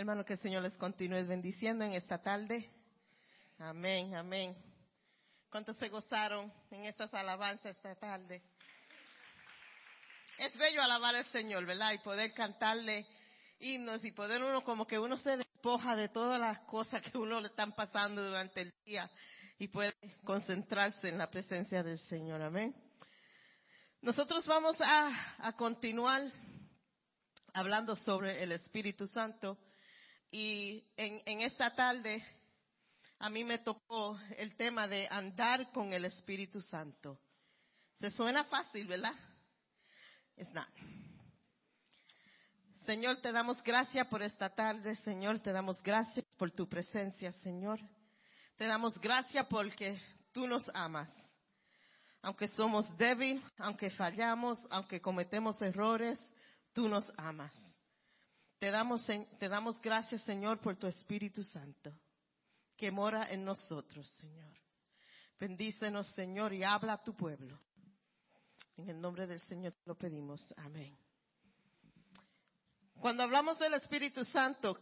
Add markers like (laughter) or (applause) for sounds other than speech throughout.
Hermano, que el Señor les continúe bendiciendo en esta tarde. Amén, amén. ¿Cuántos se gozaron en esas alabanzas esta tarde? Es bello alabar al Señor, ¿verdad? Y poder cantarle himnos y poder uno como que uno se despoja de todas las cosas que uno le están pasando durante el día y puede concentrarse en la presencia del Señor. Amén. Nosotros vamos a, a continuar hablando sobre el Espíritu Santo y en, en esta tarde a mí me tocó el tema de andar con el Espíritu Santo. Se suena fácil, ¿verdad? It's not. Señor, te damos gracias por esta tarde, Señor, te damos gracias por tu presencia, Señor. Te damos gracias porque tú nos amas. Aunque somos débiles, aunque fallamos, aunque cometemos errores, tú nos amas. Te damos, te damos gracias, Señor, por tu Espíritu Santo que mora en nosotros, Señor. Bendícenos, Señor, y habla a tu pueblo. En el nombre del Señor lo pedimos. Amén. Cuando hablamos del Espíritu Santo,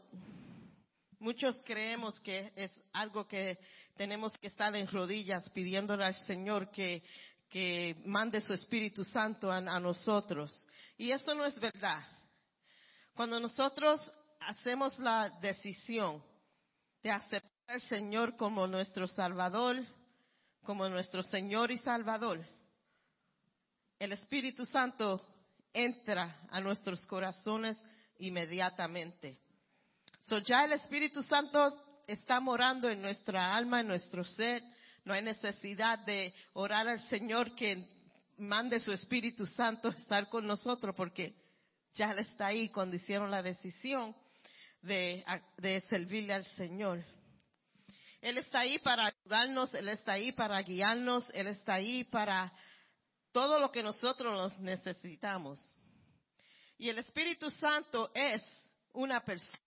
muchos creemos que es algo que tenemos que estar en rodillas pidiéndole al Señor que, que mande su Espíritu Santo a, a nosotros. Y eso no es verdad. Cuando nosotros hacemos la decisión de aceptar al Señor como nuestro Salvador, como nuestro Señor y Salvador, el Espíritu Santo entra a nuestros corazones inmediatamente. So ya el Espíritu Santo está morando en nuestra alma, en nuestro ser. No hay necesidad de orar al Señor que mande su Espíritu Santo a estar con nosotros porque ya está ahí cuando hicieron la decisión de, de servirle al Señor. Él está ahí para ayudarnos, Él está ahí para guiarnos, Él está ahí para todo lo que nosotros necesitamos. Y el Espíritu Santo es una persona.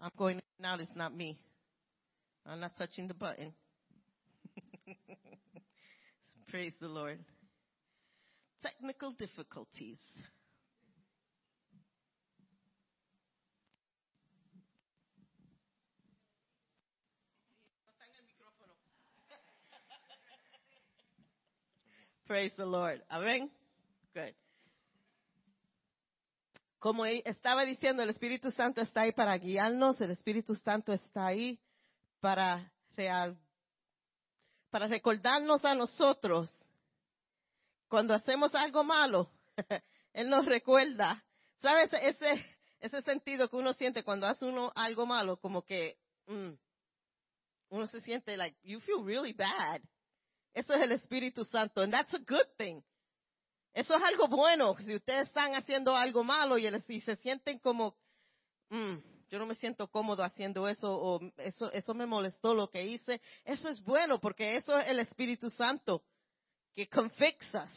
I'm going now, it's not me. I'm not touching the button. (laughs) Praise the Lord. Technical difficulties. Praise the Lord. Amén. Good. Como estaba diciendo, el Espíritu Santo está ahí para guiarnos, el Espíritu Santo está ahí para, para recordarnos a nosotros cuando hacemos algo malo. (laughs) Él nos recuerda. ¿Sabes? Ese, ese sentido que uno siente cuando hace uno algo malo, como que mm, uno se siente like, you feel really bad. Eso es el Espíritu Santo. And that's a good thing. Eso es algo bueno. Si ustedes están haciendo algo malo y, se sienten como, mm, yo no me siento cómodo haciendo eso o eso, eso me molestó lo que hice, eso es bueno porque eso es el Espíritu Santo que confixas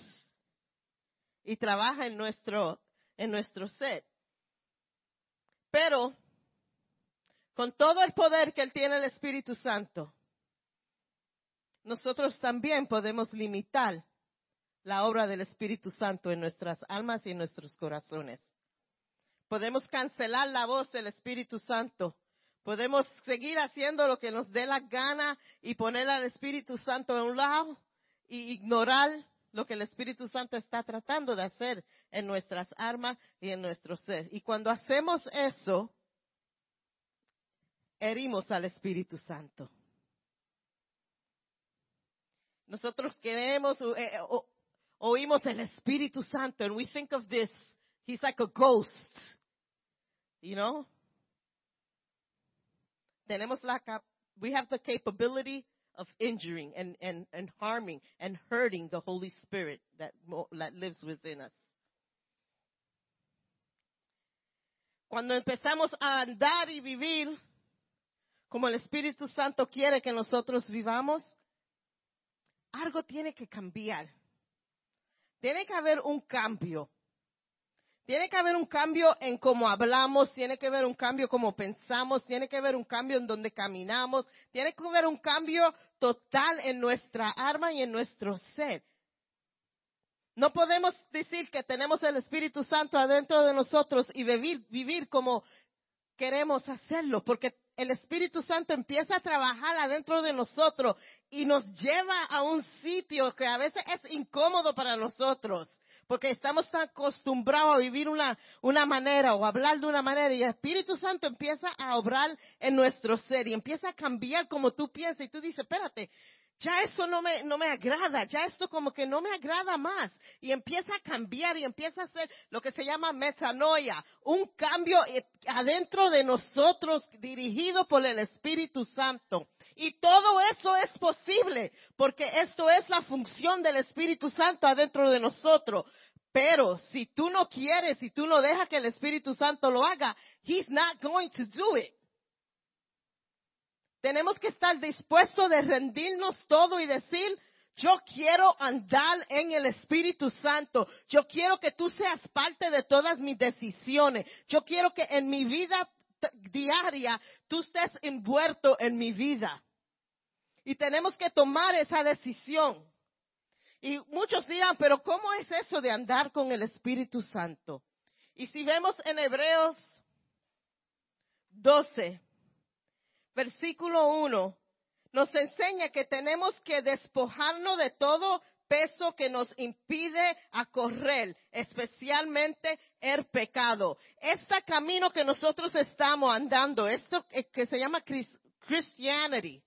y trabaja en nuestro, en nuestro ser. Pero, con todo el poder que Él tiene el Espíritu Santo, nosotros también podemos limitar la obra del Espíritu Santo en nuestras almas y en nuestros corazones. Podemos cancelar la voz del Espíritu Santo. Podemos seguir haciendo lo que nos dé la gana y poner al Espíritu Santo a un lado y ignorar lo que el Espíritu Santo está tratando de hacer en nuestras almas y en nuestro ser. Y cuando hacemos eso, herimos al Espíritu Santo. Nosotros queremos, eh, eh, oímos el Espíritu Santo and we think of this, he's like a ghost, you know? Tenemos la, we have the capability of injuring and, and, and harming and hurting the Holy Spirit that, that lives within us. Cuando empezamos a andar y vivir como el Espíritu Santo quiere que nosotros vivamos, algo tiene que cambiar. Tiene que haber un cambio. Tiene que haber un cambio en cómo hablamos, tiene que haber un cambio en cómo pensamos, tiene que haber un cambio en donde caminamos, tiene que haber un cambio total en nuestra arma y en nuestro ser. No podemos decir que tenemos el Espíritu Santo adentro de nosotros y vivir, vivir como queremos hacerlo, porque el Espíritu Santo empieza a trabajar adentro de nosotros y nos lleva a un sitio que a veces es incómodo para nosotros, porque estamos tan acostumbrados a vivir una, una manera o hablar de una manera y el Espíritu Santo empieza a obrar en nuestro ser y empieza a cambiar como tú piensas y tú dices, espérate, ya eso no me, no me agrada, ya esto como que no me agrada más. Y empieza a cambiar y empieza a hacer lo que se llama metanoia, un cambio adentro de nosotros dirigido por el Espíritu Santo. Y todo eso es posible, porque esto es la función del Espíritu Santo adentro de nosotros. Pero si tú no quieres, si tú no dejas que el Espíritu Santo lo haga, He's not going to do it. Tenemos que estar dispuestos de rendirnos todo y decir, yo quiero andar en el Espíritu Santo. Yo quiero que tú seas parte de todas mis decisiones. Yo quiero que en mi vida diaria tú estés envuelto en mi vida. Y tenemos que tomar esa decisión. Y muchos dirán, pero ¿cómo es eso de andar con el Espíritu Santo? Y si vemos en Hebreos 12, versículo 1, nos enseña que tenemos que despojarnos de todo peso que nos impide a correr, especialmente el pecado. Este camino que nosotros estamos andando, esto que se llama Christianity,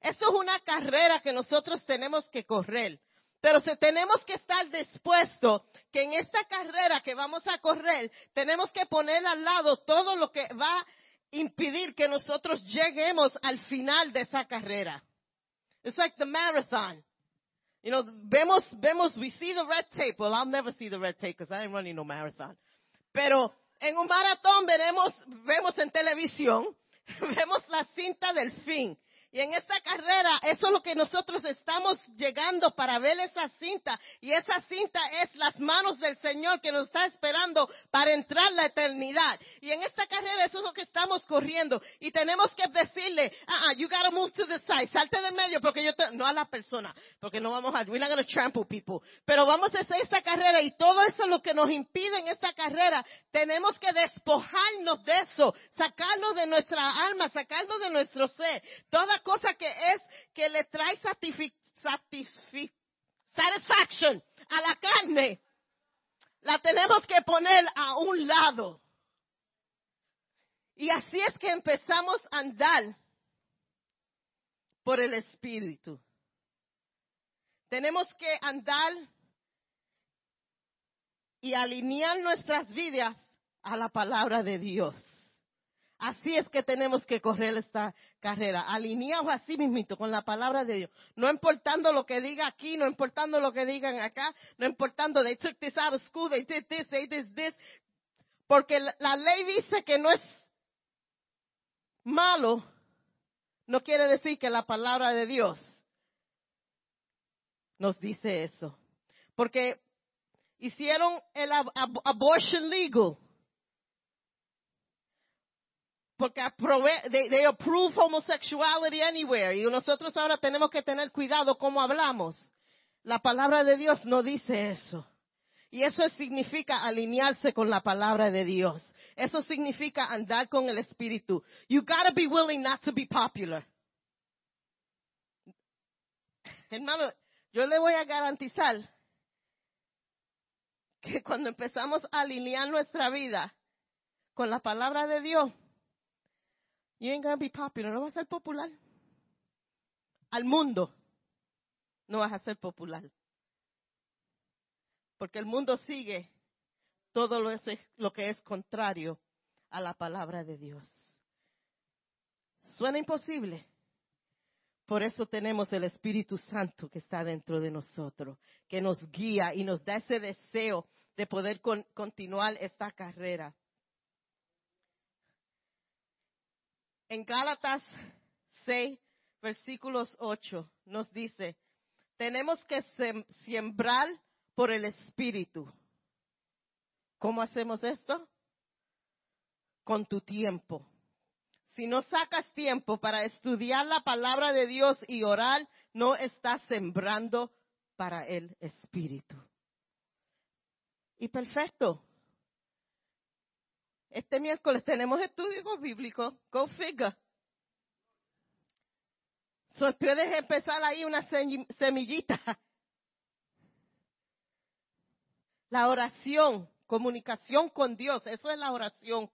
esto es una carrera que nosotros tenemos que correr. Pero si tenemos que estar dispuestos que en esta carrera que vamos a correr, tenemos que poner al lado todo lo que va impedir que nosotros lleguemos al final de esa carrera. It's like the marathon. You know, vemos, vemos, we see the red tape. Well, I'll never see the red tape because I ain't running no marathon. Pero en un maratón veremos, vemos en televisión, (laughs) vemos la cinta del fin. Y en esta carrera, eso es lo que nosotros estamos llegando para ver esa cinta. Y esa cinta es las manos del Señor que nos está esperando para entrar la eternidad. Y en esta carrera, eso es lo que estamos corriendo. Y tenemos que decirle, ah, uh you gotta move to the side, salte de medio, porque yo te, no a la persona, porque no vamos a, we're not gonna trample people. Pero vamos a hacer esta carrera y todo eso lo que nos impide en esta carrera, tenemos que despojarnos de eso, sacarlo de nuestra alma, sacarlo de nuestro ser. Toda cosa que es que le trae satisfaction a la carne, la tenemos que poner a un lado. Y así es que empezamos a andar por el Espíritu. Tenemos que andar y alinear nuestras vidas a la palabra de Dios. Así es que tenemos que correr esta carrera, alineados así mismito con la palabra de Dios. No importando lo que diga aquí, no importando lo que digan acá, no importando, they took this out of school, they did this, they did this. Porque la ley dice que no es malo, no quiere decir que la palabra de Dios nos dice eso. Porque hicieron el abortion legal porque they, approve homosexuality anywhere. Y nosotros ahora tenemos que tener cuidado cómo hablamos. La palabra de Dios no dice eso. Y eso significa alinearse con la palabra de Dios. Eso significa andar con el Espíritu. You gotta be willing not to be popular. Hermano, yo le voy a garantizar que cuando empezamos a alinear nuestra vida con la palabra de Dios, You ain't gonna be popular. No vas a ser popular. Al mundo no vas a ser popular. Porque el mundo sigue todo lo, lo que es contrario a la palabra de Dios. Suena imposible. Por eso tenemos el Espíritu Santo que está dentro de nosotros, que nos guía y nos da ese deseo de poder continuar esta carrera. En Gálatas 6, versículos 8, nos dice, tenemos que sembrar por el Espíritu. ¿Cómo hacemos esto? Con tu tiempo. Si no sacas tiempo para estudiar la palabra de Dios y orar, no estás sembrando para el Espíritu. Y perfecto. Este miércoles tenemos estudio bíblico. Go figure. So, puedes empezar ahí una semillita. La oración, comunicación con Dios, eso es la oración.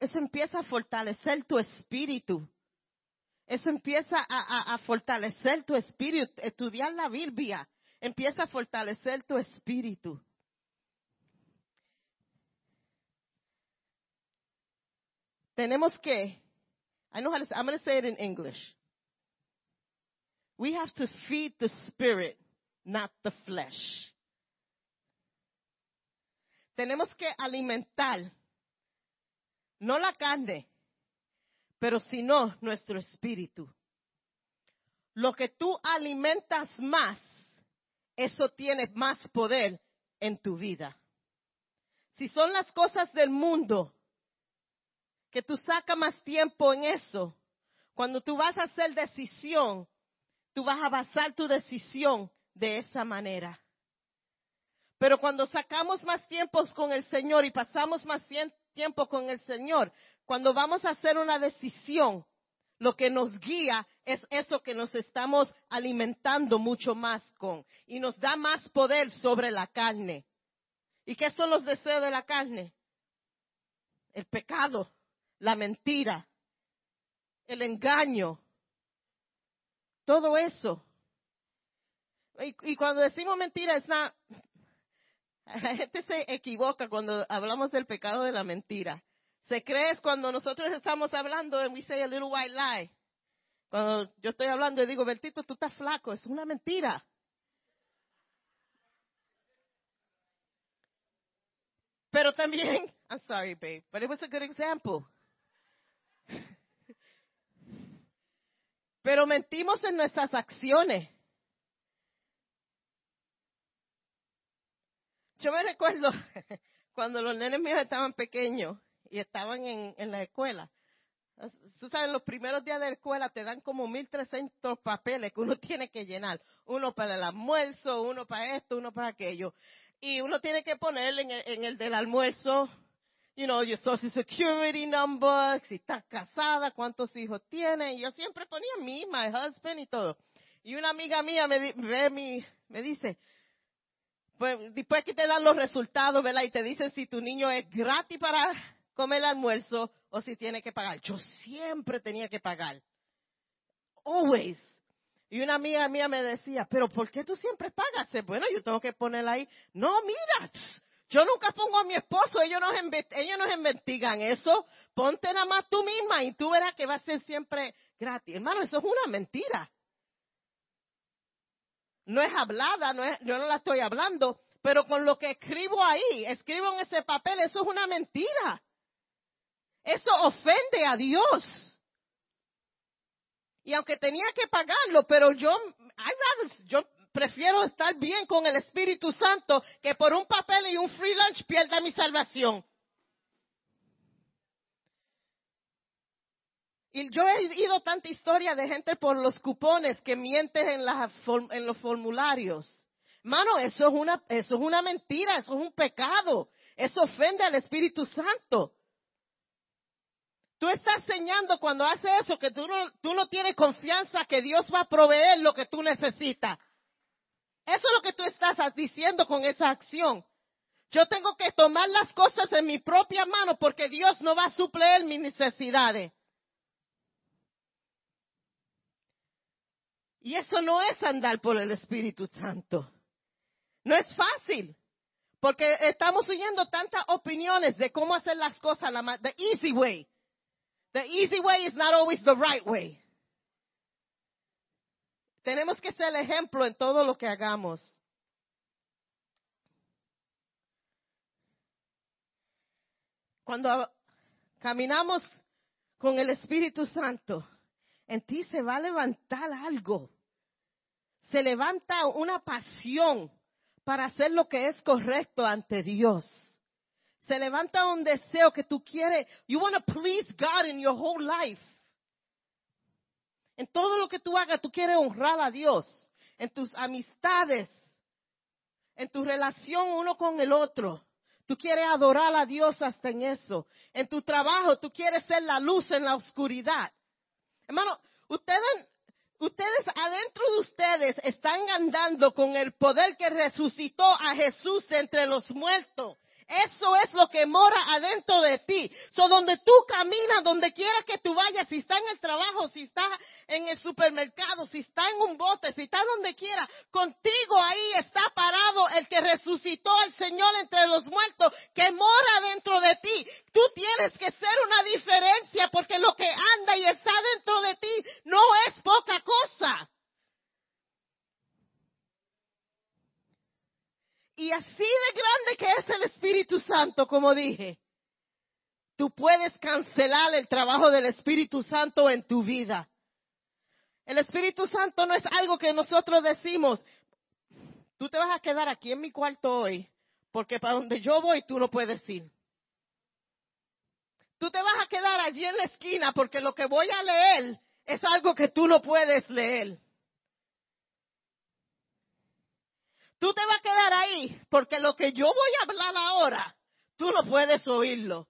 Eso empieza a fortalecer tu espíritu. Eso empieza a fortalecer tu espíritu. Estudiar la Biblia empieza a fortalecer tu espíritu. Tenemos que, I know how to, I'm going to say it in English. We have to feed the spirit, not the flesh. Tenemos que alimentar, no la carne, pero sino nuestro espíritu. Lo que tú alimentas más, eso tiene más poder en tu vida. Si son las cosas del mundo, que tú sacas más tiempo en eso. Cuando tú vas a hacer decisión, tú vas a basar tu decisión de esa manera. Pero cuando sacamos más tiempos con el Señor y pasamos más tiempo con el Señor, cuando vamos a hacer una decisión, lo que nos guía es eso que nos estamos alimentando mucho más con y nos da más poder sobre la carne. ¿Y qué son los deseos de la carne? El pecado, la mentira, el engaño, todo eso. Y, cuando decimos mentira, es (laughs) la gente se equivoca cuando hablamos del pecado de la mentira. Se cree cuando nosotros estamos hablando and we say a little white lie. Cuando yo estoy hablando y digo, Bertito, tú estás flaco, es una mentira. Pero también, (laughs) I'm sorry, babe, but it was a good example. Pero mentimos en nuestras acciones. Yo me recuerdo (laughs) cuando los nenes míos estaban pequeños y estaban en, la escuela. Tú sabes, los primeros días de la escuela te dan como 1.300 papeles que uno (laughs) tiene que llenar. Uno para el almuerzo, uno para esto, uno para aquello. Y uno tiene que ponerle en el, en el del almuerzo you know, your social security number, si estás casada, cuántos hijos tienes. Y yo siempre ponía mi, my husband y todo. Y una amiga mía me, ve mi, me dice, pues después que te dan los resultados, ¿verdad? Y te dicen si tu niño es gratis para comer almuerzo o si tiene que pagar. Yo siempre tenía que pagar. Always. Y una amiga mía me decía, pero ¿por qué tú siempre pagas? Bueno, yo tengo que ponerla ahí. No, mira, yo nunca pongo a mi esposo, ellos nos, ellos nos investigan eso. Ponte nada más tú misma y tú verás que va a ser siempre gratis. Hermano, eso es una mentira. No es hablada, no es, yo no la estoy hablando, pero con lo que escribo ahí, escribo en ese papel, eso es una mentira. Eso ofende a Dios. Y aunque tenía que pagarlo, pero yo, yo prefiero estar bien con el Espíritu Santo que por un papel y un free lunch pierda mi salvación. Y yo he ido tanta historia de gente por los cupones que mienten en, en los formularios. Mano, eso es, una, eso es una mentira, eso es un pecado. Eso ofende al Espíritu Santo. Tú estás enseñando cuando haces eso que tú no, tú no tienes confianza que Dios va a proveer lo que tú necesitas. Eso es lo que tú estás diciendo con esa acción. Yo tengo que tomar las cosas en mi propia mano porque Dios no va a suplir mis necesidades. Y eso no es andar por el Espíritu Santo. No es fácil. Porque estamos oyendo tantas opiniones de cómo hacer las cosas la the easy way. The easy way is not always the right way. Tenemos que ser el ejemplo en todo lo que hagamos. Cuando caminamos con el Espíritu Santo, en ti se va a levantar algo. Se levanta una pasión para hacer lo que es correcto ante Dios. Se levanta un deseo que tú quieres. You want to please God in your whole life. En todo lo que tú hagas, tú quieres honrar a Dios. En tus amistades, en tu relación uno con el otro. Tú quieres adorar a Dios hasta en eso. En tu trabajo tú quieres ser la luz en la oscuridad. Hermano, ustedes, ustedes adentro de ustedes están andando con el poder que resucitó a Jesús de entre los muertos. Eso es lo que mora adentro de ti. So, donde tú caminas, donde quiera que tú vayas, si está en el trabajo, si está en el supermercado, si está en un bote, si está donde quiera, contigo ahí está parado el que resucitó al Señor entre los muertos, que mora dentro de ti. Tú tienes que ser una diferencia porque lo que anda y está dentro de ti no es poca cosa. Y así de grande que es el Espíritu Santo, como dije, tú puedes cancelar el trabajo del Espíritu Santo en tu vida. El Espíritu Santo no es algo que nosotros decimos, tú te vas a quedar aquí en mi cuarto hoy, porque para donde yo voy tú no puedes ir. Tú te vas a quedar allí en la esquina porque lo que voy a leer es algo que tú no puedes leer. Tú te vas a quedar ahí porque lo que yo voy a hablar ahora, tú no puedes oírlo.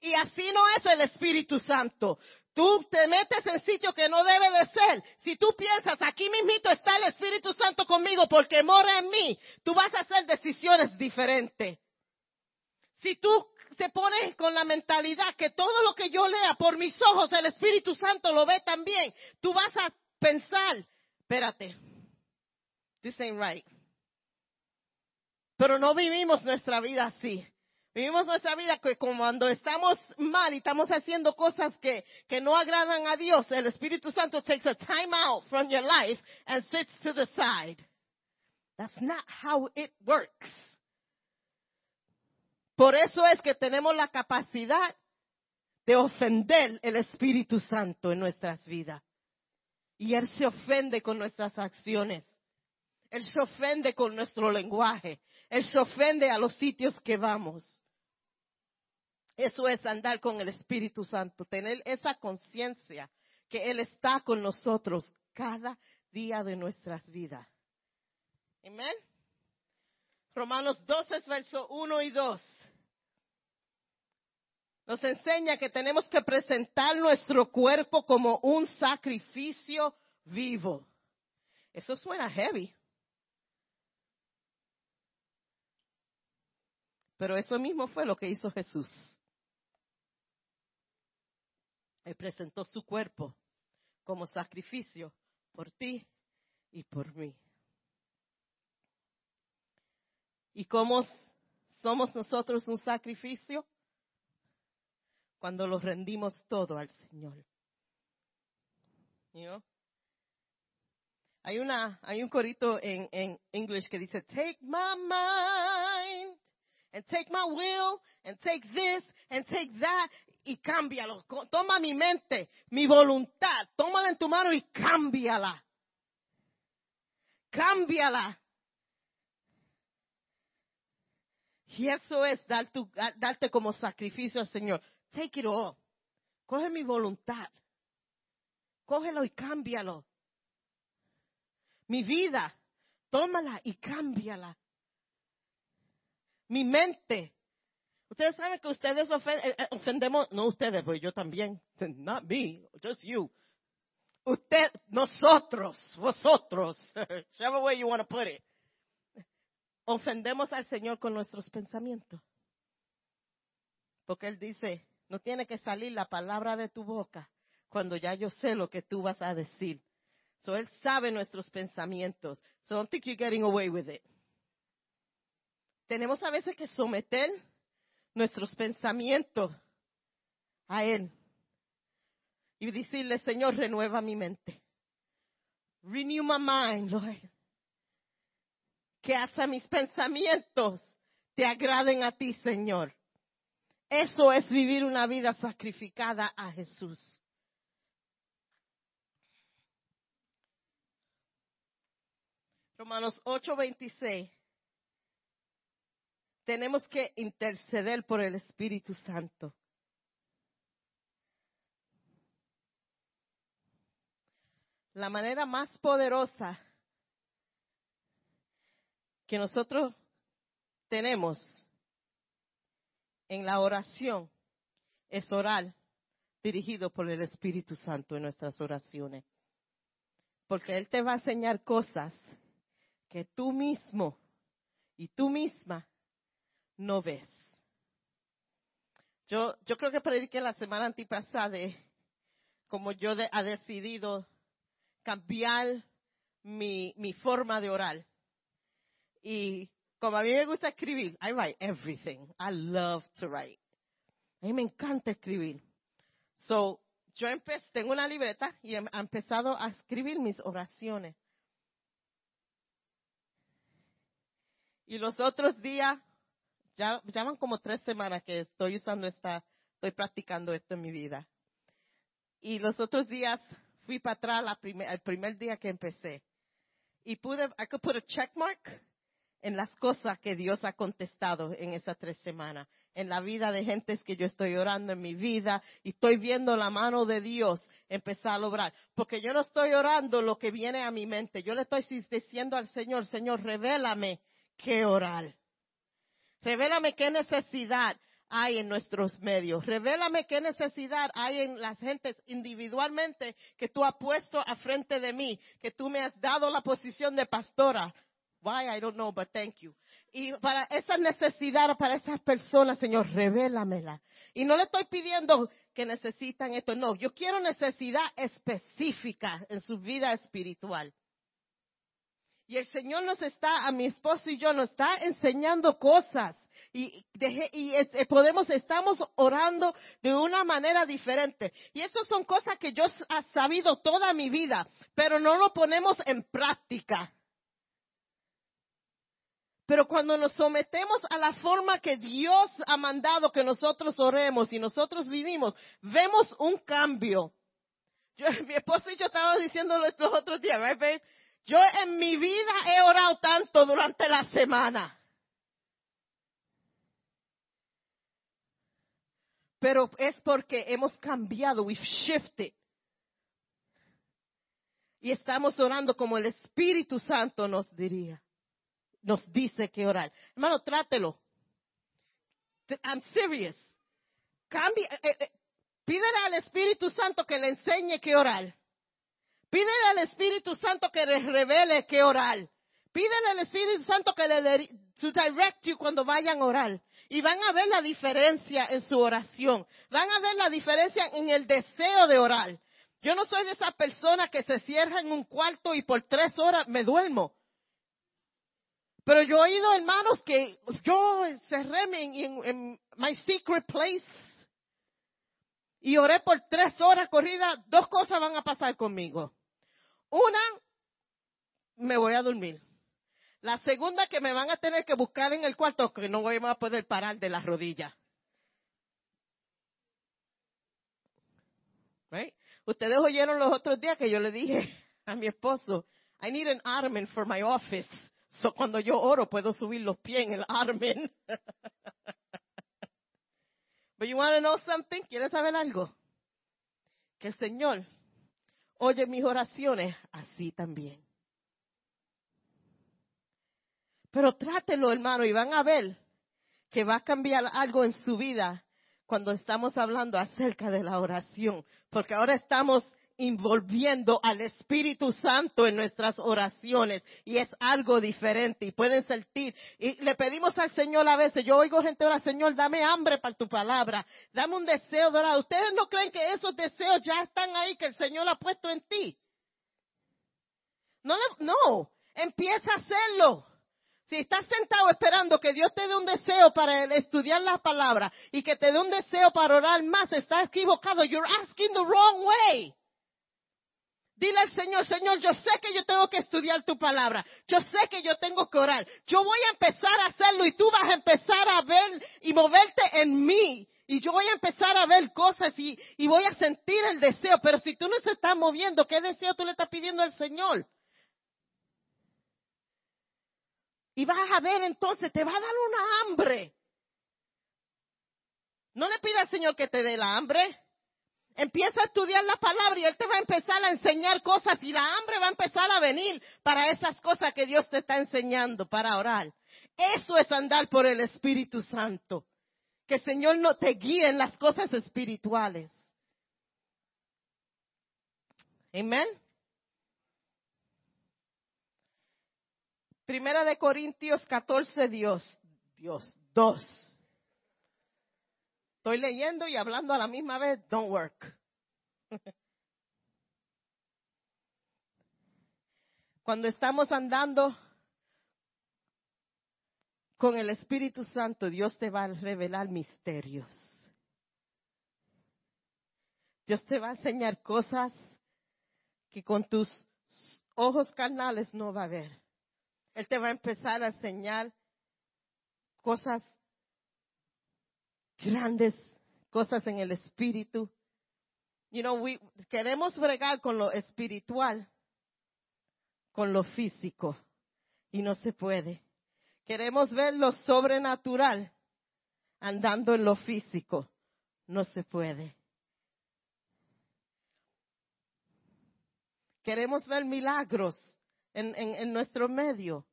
Y así no es el Espíritu Santo. Tú te metes en sitio que no debe de ser. Si tú piensas, aquí mismito está el Espíritu Santo conmigo porque mora en mí, tú vas a hacer decisiones diferentes. Si tú te pones con la mentalidad que todo lo que yo lea por mis ojos, el Espíritu Santo lo ve también, tú vas a pensar, espérate, this ain't right. Pero no vivimos nuestra vida así. Vivimos nuestra vida que cuando estamos mal y estamos haciendo cosas que, que no agradan a Dios, el Espíritu Santo takes a time out from your life and sits to the side. That's not how it works. Por eso es que tenemos la capacidad de ofender el Espíritu Santo en nuestras vidas. Y Él se ofende con nuestras acciones. Él se ofende con nuestro lenguaje. Él se ofende a los sitios que vamos. Eso es andar con el Espíritu Santo, tener esa conciencia que Él está con nosotros cada día de nuestras vidas. Amén. Romanos 12, verso 1 y 2. Nos enseña que tenemos que presentar nuestro cuerpo como un sacrificio vivo. Eso suena heavy. Pero eso mismo fue lo que hizo Jesús. Él presentó su cuerpo como sacrificio por ti y por mí. ¿Y cómo somos nosotros un sacrificio? Cuando lo rendimos todo al Señor. Hay una, hay un corito en, en English que dice, Take my mind and take my will and take this and take that y cámbialo. Toma mi mente, mi voluntad, tómala en tu mano y cámbiala. Cámbiala. Y eso es darte como sacrificio al Señor. Take it all. Coge mi voluntad. Cógelo y cámbialo. Mi vida, tómala y cámbiala mi mente. Ustedes saben que ustedes eh, eh, ofendemos, no ustedes, pues yo también, not me, just you. Usted, nosotros, vosotros, (laughs) whichever way you want to put it, ofendemos al Señor con nuestros pensamientos. Porque Él dice, no tiene que salir la palabra de tu boca cuando ya yo sé lo que tú vas a decir. So Él sabe nuestros pensamientos. So don't think you're getting away with it tenemos a veces que someter nuestros pensamientos a Él y decirle, Señor, renueva mi mente. Renew my mind, Lord. Que hasta mis pensamientos te agraden a ti, Señor. Eso es vivir una vida sacrificada a Jesús. Romanos 8:26 tenemos que interceder por el Espíritu Santo. La manera más poderosa que nosotros tenemos en la oración es orar dirigido por el Espíritu Santo en nuestras oraciones. Porque Él te va a enseñar cosas que tú mismo y tú misma no ves. Yo, yo creo que prediqué la semana antipasada como yo de, ha decidido cambiar mi, mi forma de orar. Y como a mí me gusta escribir, I write everything. I love to write. A mí me encanta escribir. So, yo empecé, tengo una libreta y he empezado a escribir mis oraciones. Y los otros días, ya, ya van como tres semanas que estoy usando esta, estoy practicando esto en mi vida. Y los otros días fui para atrás la el primer día que empecé. Y pude, I could put a check mark en las cosas que Dios ha contestado en esas tres semanas, en la vida de gentes que yo estoy orando en mi vida y estoy viendo la mano de Dios empezar a lograr. Porque yo no estoy orando lo que viene a mi mente, yo le estoy diciendo al Señor, Señor, revélame qué orar. Revélame qué necesidad hay en nuestros medios. Revélame qué necesidad hay en las gentes individualmente que tú has puesto a frente de mí, que tú me has dado la posición de pastora. Why, I don't know, but thank you. Y para esa necesidad, para esas personas, Señor, revélamela. Y no le estoy pidiendo que necesitan esto, no. Yo quiero necesidad específica en su vida espiritual. Y el Señor nos está, a mi esposo y yo, nos está enseñando cosas. Y, y eh, podemos, estamos orando de una manera diferente. Y eso son cosas que yo he sabido toda mi vida, pero no lo ponemos en práctica. Pero cuando nos sometemos a la forma que Dios ha mandado que nosotros oremos y nosotros vivimos, vemos un cambio. Yo, (laughs) mi esposo y yo estábamos diciendo los otros días, right, yo en mi vida he orado tanto durante la semana. Pero es porque hemos cambiado, we've shifted. Y estamos orando como el Espíritu Santo nos diría, nos dice que orar. Hermano, trátelo. I'm serious. Cambie, eh, eh, eh, pídele al Espíritu Santo que le enseñe que orar. Pídele al Espíritu Santo que les revele qué orar. Pídele al Espíritu Santo que le to direct cuando vayan a orar. Y van a ver la diferencia en su oración. Van a ver la diferencia en el deseo de orar. Yo no soy de esa persona que se cierra en un cuarto y por tres horas me duermo. Pero yo he oído hermanos que yo cerré en, en my secret place y oré por tres horas corrida. Dos cosas van a pasar conmigo. Una, me voy a dormir. La segunda, que me van a tener que buscar en el cuarto, que no voy a poder parar de las rodillas. Ustedes oyeron los otros días que yo le dije a mi esposo, I need an armen for my office. So cuando yo oro puedo subir los pies en el armen. (laughs) But you want to know something? ¿Quieres saber algo? Que el Señor oye mis oraciones así también. Pero trátelo, hermano, y van a ver que va a cambiar algo en su vida cuando estamos hablando acerca de la oración, porque ahora estamos envolviendo al Espíritu Santo en nuestras oraciones y es algo diferente y pueden sentir. Y le pedimos al Señor a veces, yo oigo gente orar, Señor, dame hambre para tu palabra, dame un deseo de orar. ¿Ustedes no creen que esos deseos ya están ahí, que el Señor ha puesto en ti? No, no, empieza a hacerlo. Si estás sentado esperando que Dios te dé un deseo para estudiar la palabra y que te dé un deseo para orar más, estás equivocado. You're asking the wrong way. Dile al Señor, Señor, yo sé que yo tengo que estudiar tu palabra. Yo sé que yo tengo que orar. Yo voy a empezar a hacerlo y tú vas a empezar a ver y moverte en mí. Y yo voy a empezar a ver cosas y, voy a sentir el deseo. Pero si tú no se estás moviendo, ¿qué deseo tú le estás pidiendo al Señor? Y vas a ver entonces, te va a dar una hambre. No le pidas al Señor que te dé la hambre. Empieza a estudiar la palabra y Él te va a empezar a enseñar cosas y la hambre va a empezar a venir para esas cosas que Dios te está enseñando para orar. Eso es andar por el Espíritu Santo. Que el Señor no te guíe en las cosas espirituales. Amén. Primera de Corintios 14, Dios, Dios, dos. Estoy leyendo y hablando a la misma vez, don't work. (laughs) Cuando estamos andando con el Espíritu Santo, Dios te va a revelar misterios. Dios te va a enseñar cosas que con tus ojos carnales no va a ver. Él te va a empezar a enseñar cosas grandes, cosas en el espíritu. You know, we, queremos bregar con lo espiritual, con lo físico, y no se puede. Queremos ver lo sobrenatural andando en lo físico, no se puede. Queremos ver milagros en, nuestro medio,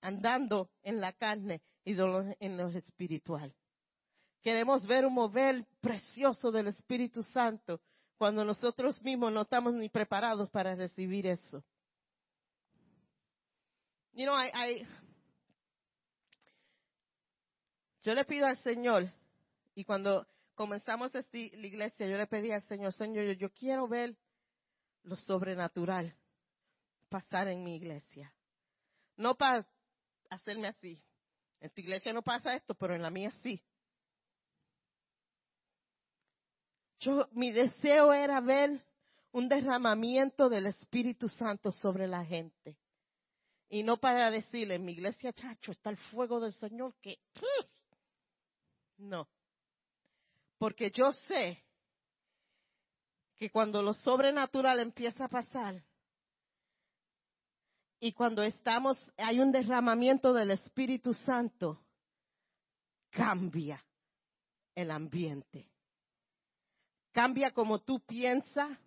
andando en la carne y en lo espiritual. Queremos ver un mover precioso del Espíritu Santo cuando nosotros mismos no estamos ni preparados para recibir eso. You know, yo le pido al Señor, y cuando comenzamos la iglesia, yo le pedí al Señor, Señor, yo quiero ver lo sobrenatural pasar en mi iglesia. No para hacerme así. En tu iglesia no pasa esto, pero en la mía sí. Yo, mi deseo era ver un derramamiento del Espíritu Santo sobre la gente. Y no para decirle, en mi iglesia, chacho, está el fuego del Señor que... No. Porque yo sé que cuando lo sobrenatural empieza a pasar y cuando estamos, hay un derramamiento del Espíritu Santo, cambia el ambiente. Cambia como tú piensas,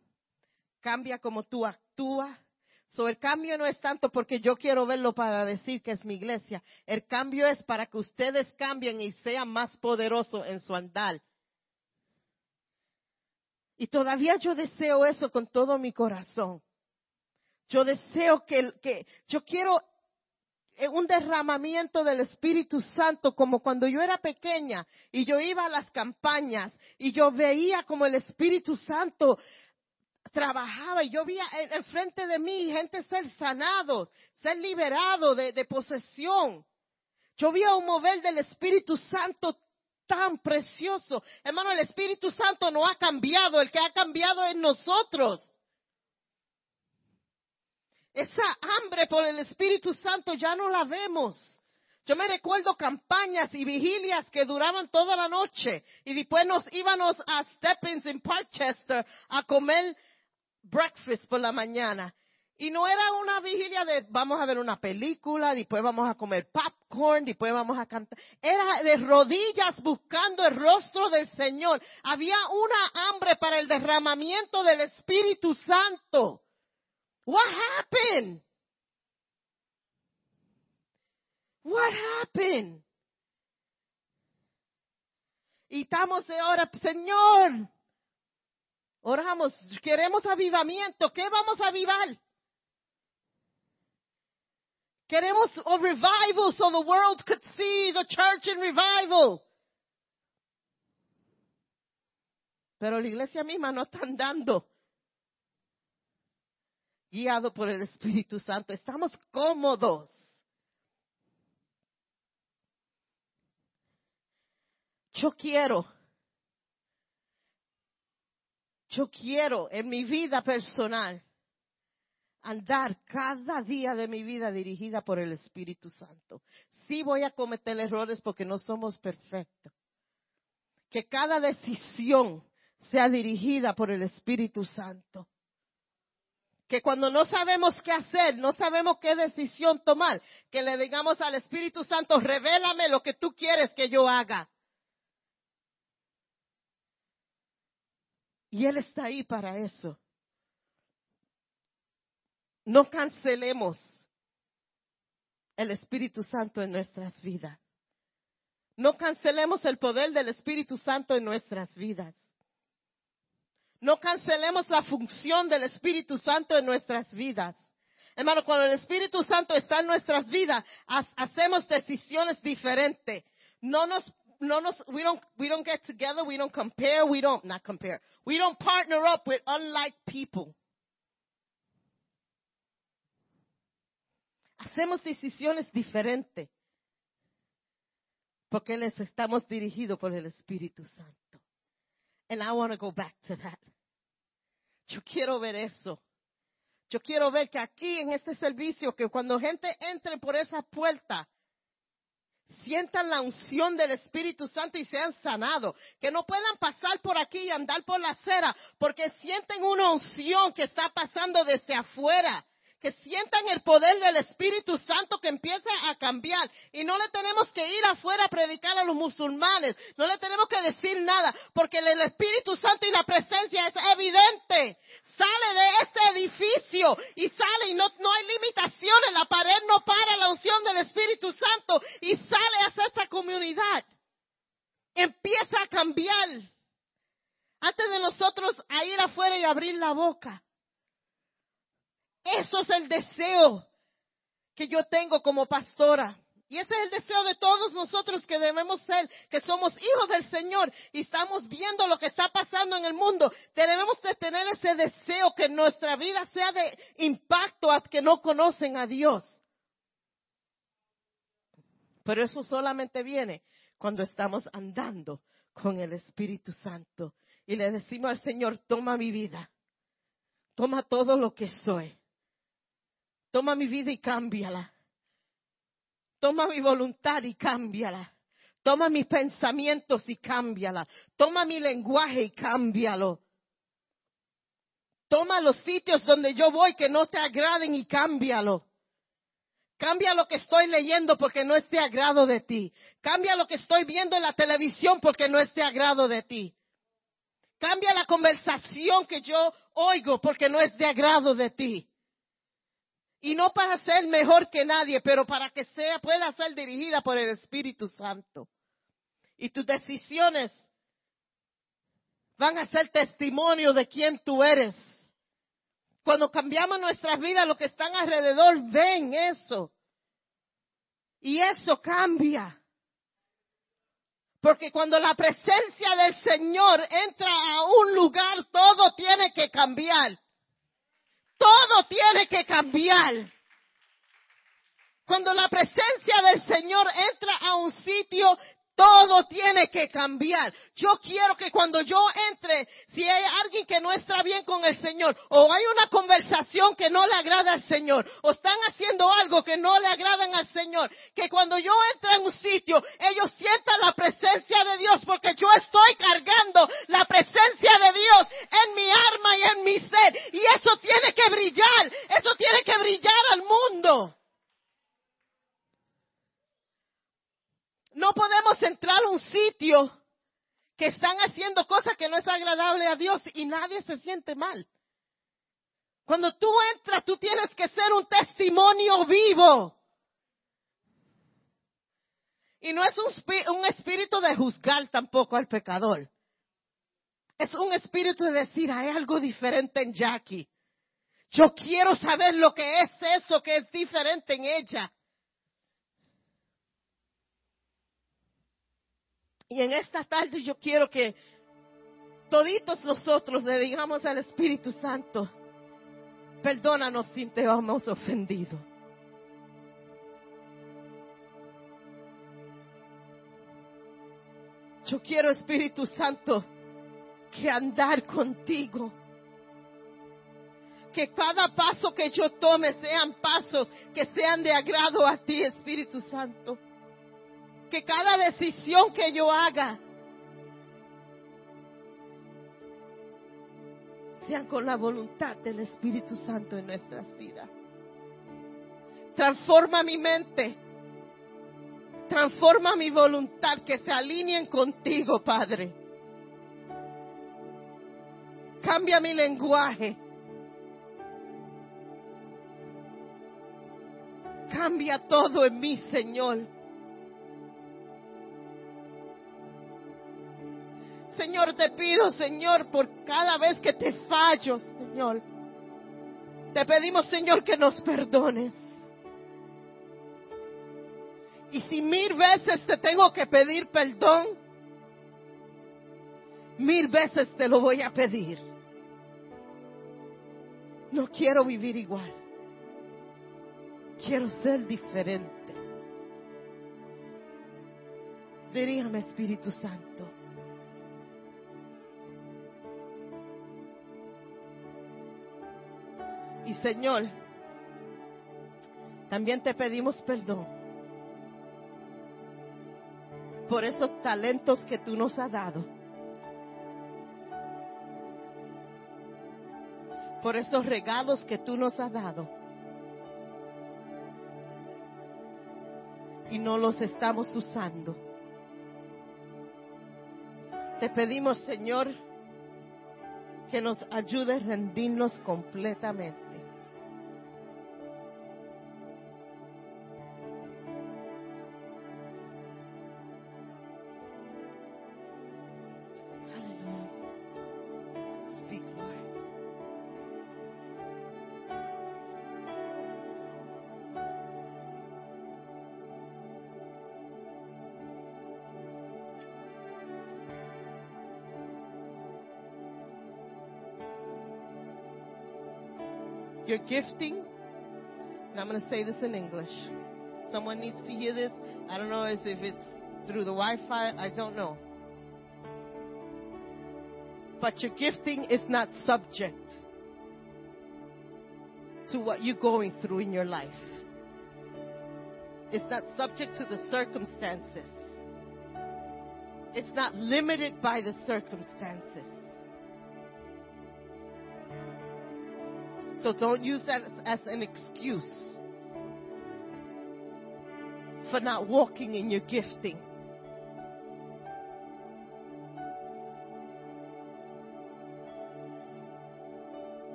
cambia como tú actúas. So, el cambio no es tanto porque yo quiero verlo para decir que es mi iglesia. El cambio es para que ustedes cambien y sean más poderosos en su andar y todavía yo deseo eso con todo mi corazón. Yo deseo que, que yo quiero un derramamiento del Espíritu Santo como cuando yo era pequeña y yo iba a las campañas y yo veía como el Espíritu Santo trabajaba y yo veía enfrente de mí gente ser sanados, ser liberados de, posesión. Yo veía un mover del Espíritu Santo tan precioso. Hermano, el Espíritu Santo no ha cambiado, el que ha cambiado es nosotros. Esa hambre por el Espíritu Santo ya no la vemos. Yo me recuerdo campañas y vigilias que duraban toda la noche y después nos íbamos a Steppins en Parkchester a comer breakfast por la mañana. Y no era una vigilia de vamos a ver una película, después vamos a comer popcorn, después vamos a cantar. Era de rodillas buscando el rostro del Señor. Había una hambre para el derramamiento del Espíritu Santo. What happened? What happened? Y estamos ahora, Señor, oramos, queremos avivamiento, ¿qué vamos a avivar? Queremos a revival so the world could see the church in revival. Pero la iglesia misma no está andando guiado por el Espíritu Santo. Estamos cómodos. Yo quiero, yo quiero en mi vida personal andar cada día de mi vida dirigida por el Espíritu Santo. Sí voy a cometer errores porque no somos perfectos. Que cada decisión sea dirigida por el Espíritu Santo. Que cuando no sabemos qué hacer, no sabemos qué decisión tomar, que le digamos al Espíritu Santo, revélame lo que tú quieres que yo haga. Y Él está ahí para eso. No cancelemos el Espíritu Santo en nuestras vidas. No cancelemos el poder del Espíritu Santo en nuestras vidas. No cancelemos la función del Espíritu Santo en nuestras vidas. Hermano, cuando el Espíritu Santo está en nuestras vidas, hacemos decisiones diferentes. No nos, no nos, we don't, we don't get together, we don't compare, we don't, not compare, we don't partner up with unlike people. Hacemos decisiones diferentes porque les estamos dirigidos por el Espíritu Santo. And I want to go back to that. Yo quiero ver eso. Yo quiero ver que aquí en este servicio, que cuando gente entre por esa puerta, sientan la unción del Espíritu Santo y sean sanados. Que no puedan pasar por aquí y andar por la acera, porque sienten una unción que está pasando desde afuera que sientan el poder del Espíritu Santo que empieza a cambiar. Y no le tenemos que ir afuera a predicar a los musulmanes, no le tenemos que decir nada, porque el Espíritu Santo y la presencia es evidente. Sale de este edificio y sale y no, no hay limitaciones, la pared no para la unción del Espíritu Santo y sale hacia esta comunidad. Empieza a cambiar. Antes de nosotros a ir afuera y abrir la boca. Eso es el deseo que yo tengo como pastora. Y ese es el deseo de todos nosotros que debemos ser, que somos hijos del Señor y estamos viendo lo que está pasando en el mundo. Debemos de tener ese deseo que nuestra vida sea de impacto a que no conocen a Dios. Pero eso solamente viene cuando estamos andando con el Espíritu Santo y le decimos al Señor, toma mi vida, toma todo lo que soy Toma mi vida y cámbiala. Toma mi voluntad y cámbiala. Toma mis pensamientos y cámbiala. Toma mi lenguaje y cámbialo. Toma los sitios donde yo voy que no te agraden y cámbialo. Cambia lo que estoy leyendo porque no es de agrado de ti. Cambia lo que estoy viendo en la televisión porque no es de agrado de ti. Cambia la conversación que yo oigo porque no es de agrado de ti. Y no para ser mejor que nadie, pero para que sea, pueda ser dirigida por el Espíritu Santo. Y tus decisiones van a ser testimonio de quién tú eres. Cuando cambiamos nuestras vidas, los que están alrededor ven eso. Y eso cambia. Porque cuando la presencia del Señor entra a un lugar, todo tiene que cambiar. Todo tiene que cambiar. Cuando la presencia del Señor entra a un sitio, todo tiene que cambiar. Yo quiero que cuando yo entre, si hay alguien que no está bien con el Señor, o hay una conversación que no le agrada al Señor, o están haciendo algo que no le agradan al Señor, que cuando yo entre en un sitio, ellos sientan la presencia de Dios, porque yo estoy cargando la presencia de Dios en mi alma y en mi ser. Y eso tiene que brillar, eso tiene que brillar al mundo. No podemos entrar a un sitio que están haciendo cosas que no es agradable a Dios y nadie se siente mal. Cuando tú entras, tú tienes que ser un testimonio vivo. Y no es un, un, espíritu de juzgar tampoco al pecador. Es un espíritu de decir, hay algo diferente en Jackie. Yo quiero saber lo que es eso que es diferente en ella. Y en esta tarde yo quiero que toditos nosotros le digamos al Espíritu Santo, perdónanos si te hemos ofendido. Yo quiero, Espíritu Santo, que andar contigo. Que cada paso que yo tome sean pasos que sean de agrado a ti, Espíritu Santo que cada decisión que yo haga sean con la voluntad del Espíritu Santo en nuestras vidas. Transforma mi mente. Transforma mi voluntad, que se alineen contigo, Padre. Cambia mi lenguaje. Cambia todo en mí, Señor. Señor, te pido, Señor, por cada vez que te fallo, Señor. Te pedimos, Señor, que nos perdones. Y si mil veces te tengo que pedir perdón, mil veces te lo voy a pedir. No quiero vivir igual. Quiero ser diferente. Diríame, Espíritu Santo. Y Señor, también te pedimos perdón por esos talentos que tú nos has dado. Por esos regalos que tú nos has dado. Y no los estamos usando. Te pedimos, Señor, que nos ayude a rendirnos completamente. Your gifting, and I'm going to say this in English. Someone needs to hear this. I don't know if it's through the Wi-Fi. I don't know. But your gifting is not subject to what you're going through in your life. It's not subject to the circumstances. It's not limited by the circumstances. So don't use that as, an excuse for not walking in your gifting.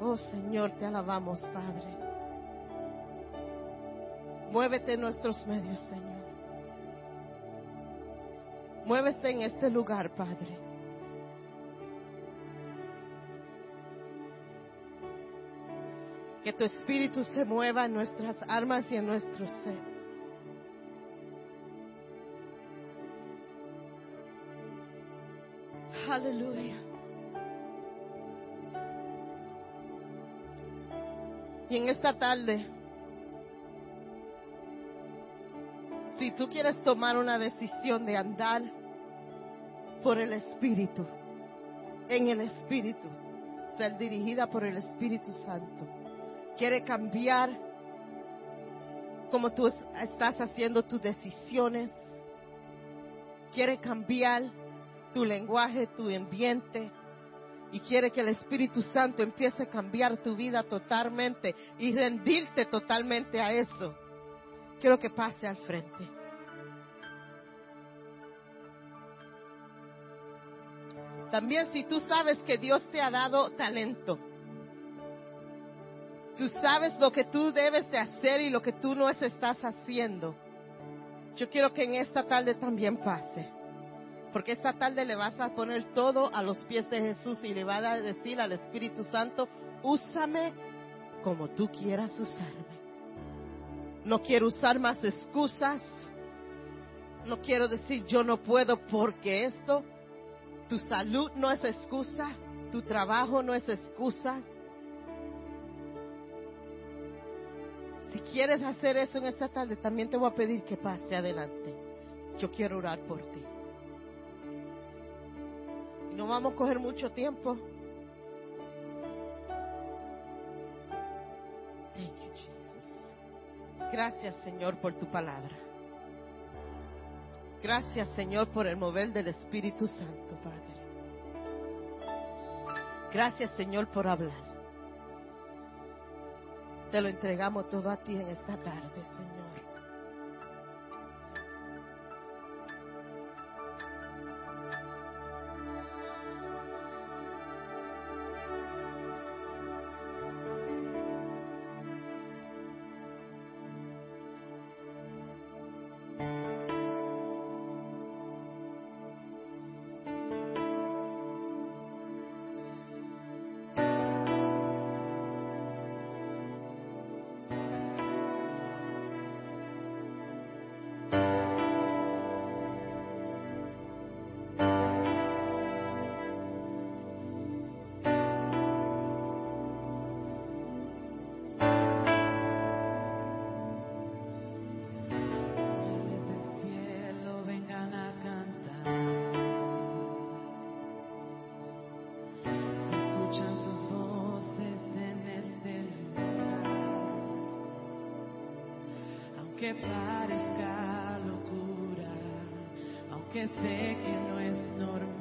Oh Señor, te alabamos, Padre. Muévete en nuestros medios, Señor. Muévete en este lugar, Padre. Que tu espíritu se mueva en nuestras armas y en nuestro ser. Aleluya. Y en esta tarde, si tú quieres tomar una decisión de andar por el Espíritu, en el Espíritu, ser dirigida por el Espíritu Santo, quiere cambiar como tú es- estás haciendo tus decisiones, quiere cambiar tu lenguaje, tu ambiente, y quiere que el Espíritu Santo empiece a cambiar tu vida totalmente y rendirte totalmente a eso. Quiero que pase al frente. También si tú sabes que Dios te ha dado talento, tú sabes lo que tú debes de hacer y lo que tú no estás haciendo, yo quiero que en esta tarde también pase. Porque esta tarde le vas a poner todo a los pies de Jesús y le vas a decir al Espíritu Santo, úsame como tú quieras usarme. No quiero usar más excusas. No quiero decir yo no puedo porque esto. Tu salud no es excusa. Tu trabajo no es excusa. Si quieres hacer eso en esta tarde, también te voy a pedir que pase adelante. Yo quiero orar por ti. Y no vamos a coger mucho tiempo. Gracias, Señor, por tu palabra. Gracias, Señor, por el mover del Espíritu Santo, Padre. Gracias, Señor, por hablar. Te lo entregamos todo a ti en esta tarde, Señor. Aunque parezca locura, aunque sé que no es normal,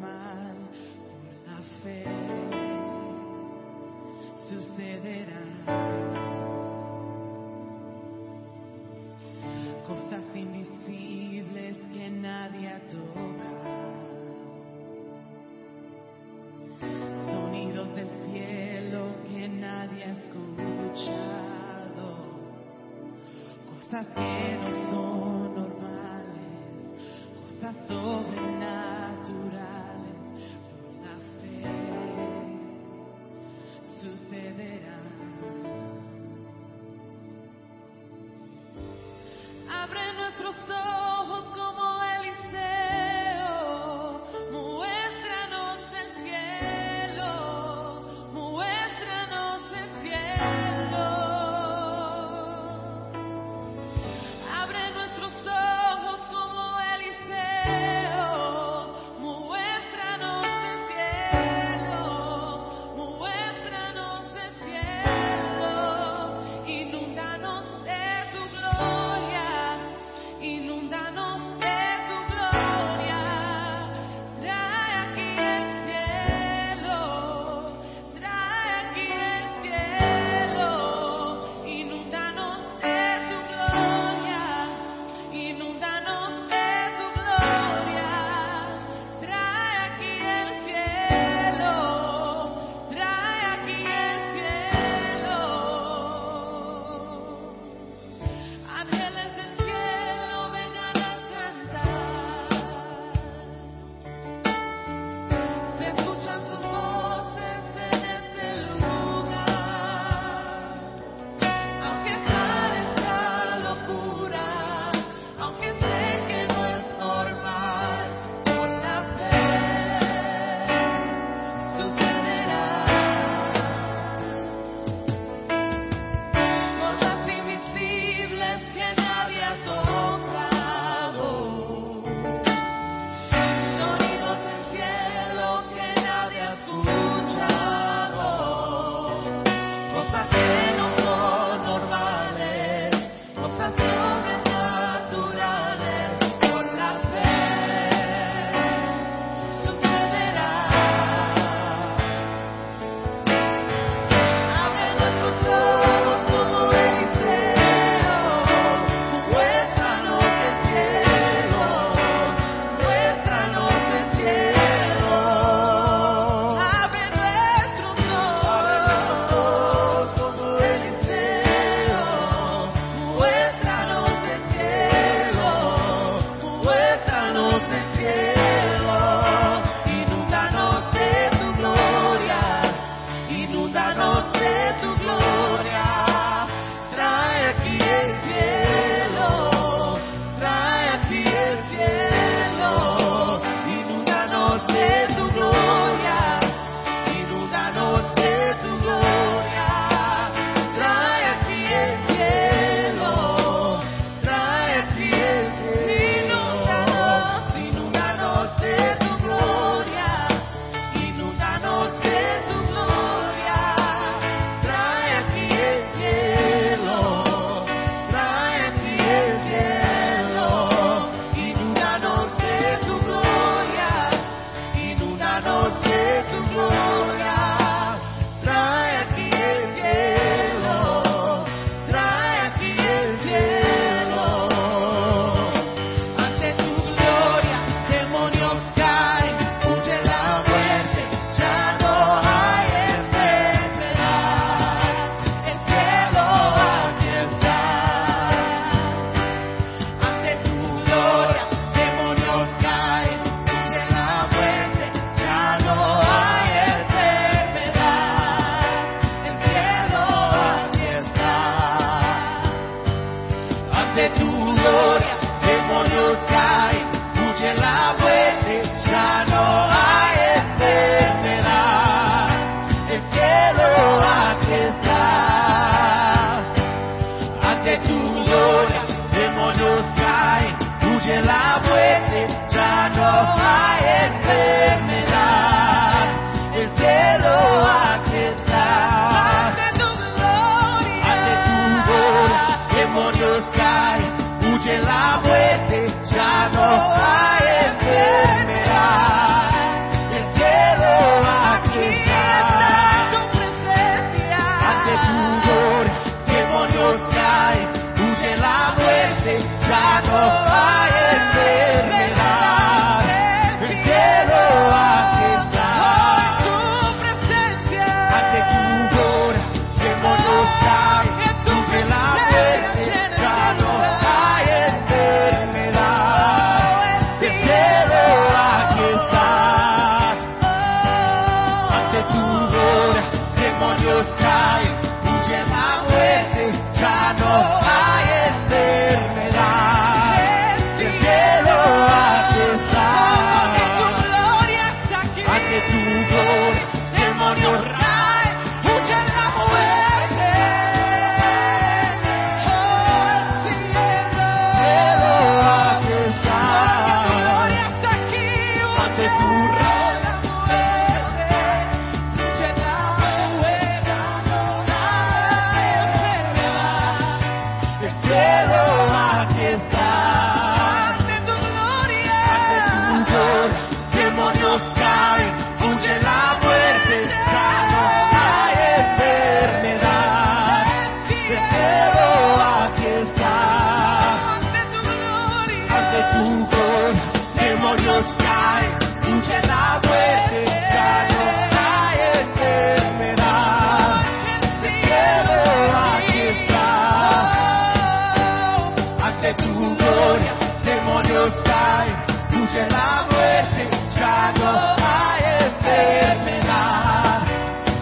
gloria, demonios caen, lucha la muerte, ya no hay enfermedad,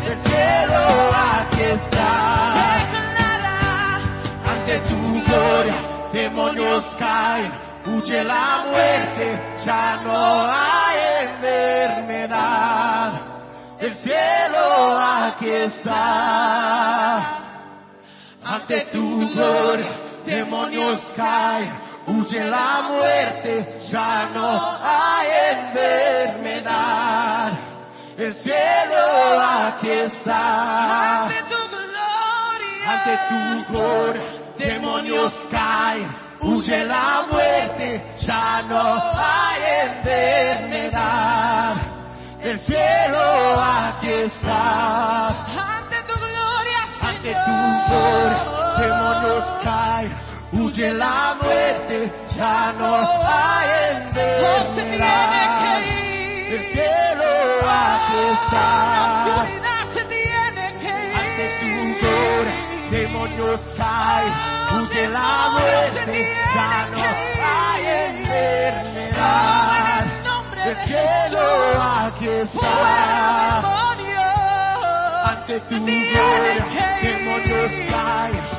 el cielo aquí está. Ante tu gloria, demonios caen, huye la muerte, ya no hay enfermedad, el cielo aquí está. Ante tu gloria, demonios caen, huye la muerte, ya no hay enfermedad. El cielo aquí está. Ante tu gloria, Ante tu gloria, demonios caen, huye la muerte, ya no hay enfermedad. El cielo aquí está. tiene que ir. Ante tu gloria, demonios caen, huye la muerte, ya no hay enfermedad. El cielo aquí está. Ante tu gloria, demonios caen, huye la muerte, ya no hay enfermedad. El cielo aquí está. Ante tu gloria, demonios caen,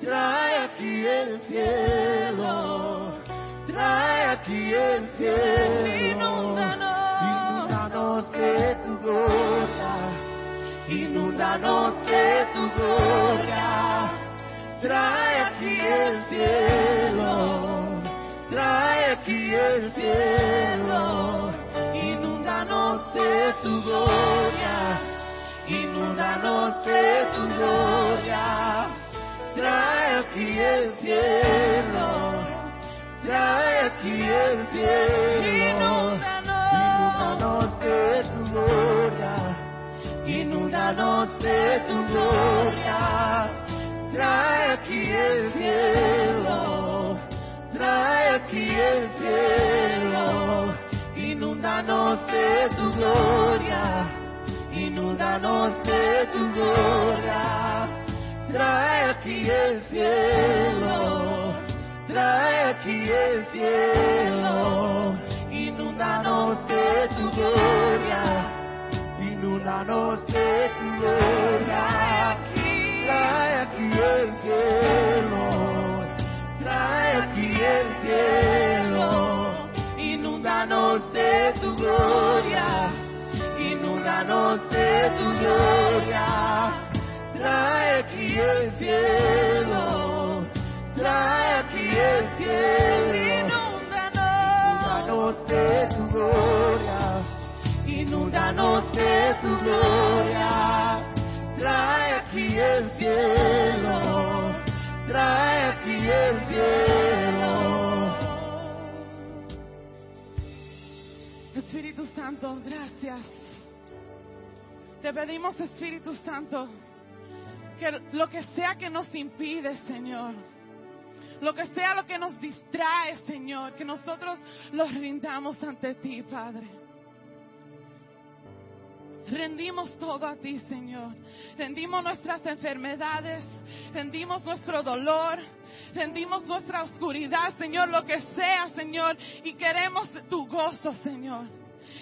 trae aquí el cielo, trae aquí el cielo, inúndanos de tu gloria, inúndanos de tu gloria. Trae aquí el cielo, trae aquí el cielo, inúndanos de tu gloria, inúndanos de tu gloria. Trae aquí el cielo, trae aquí el cielo, inúndanos de tu gloria inúndanos de tu gloria. Trae aquí el cielo, trae aquí el cielo, inúndanos de tu gloria, inúndanos de tu gloria. Trae aquí el cielo, trae aquí el cielo, inúndanos de tu gloria inúndanos de tu gloria. Trae aquí el cielo, trae aquí el cielo, inúndanos de tu gloria, inúndanos de tu gloria. Trae aquí el cielo, trae aquí el cielo, inúndanos de tu gloria inúndanos de tu gloria. Trae aquí el cielo, trae aquí el cielo. Espíritu Santo, gracias. Te pedimos, Espíritu Santo, que lo que sea que nos impide, Señor, lo que sea lo que nos distrae, Señor, que nosotros los rindamos ante ti, Padre. Rendimos todo a ti, Señor. Rendimos nuestras enfermedades, rendimos nuestro dolor, rendimos nuestra oscuridad, Señor, lo que sea, Señor. Y queremos tu gozo, Señor.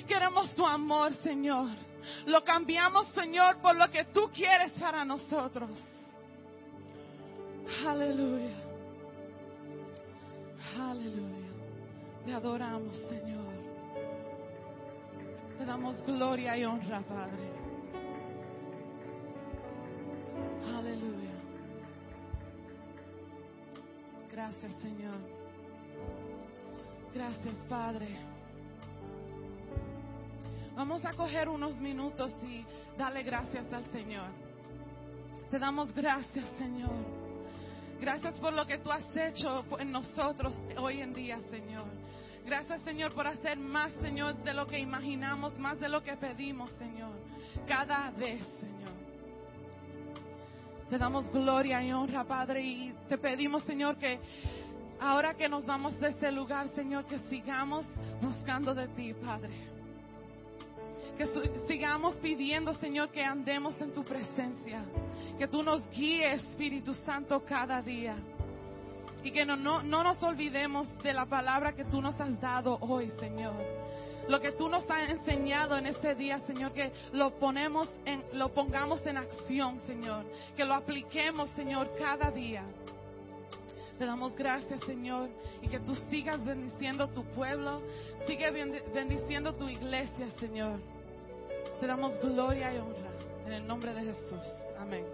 Queremos tu amor, Señor. Lo cambiamos, Señor, por lo que tú quieres para nosotros. Aleluya. Aleluya. Te adoramos, Señor. Te damos gloria y honra, Padre. Aleluya. Gracias, Señor. Gracias, Padre. Vamos a coger unos minutos y darle gracias al Señor. Te damos gracias, Señor. Gracias por lo que tú has hecho en nosotros hoy en día, Señor. Gracias, Señor, por hacer más, Señor, de lo que imaginamos, más de lo que pedimos, Señor. Cada vez, Señor. Te damos gloria y honra, Padre, y te pedimos, Señor, que ahora que nos vamos de este lugar, Señor, que sigamos buscando de ti, Padre. Que sigamos pidiendo, Señor, que andemos en tu presencia. Que tú nos guíes, Espíritu Santo, cada día. Y que no, no, no nos olvidemos de la palabra que tú nos has dado hoy, Señor. Lo que tú nos has enseñado en este día, Señor, que lo ponemos en, lo pongamos en acción, Señor. Que lo apliquemos, Señor, cada día. Te damos gracias, Señor, y que tú sigas bendiciendo tu pueblo, sigue bendiciendo tu iglesia, Señor. Te damos gloria y honra en el nombre de Jesús. Amén.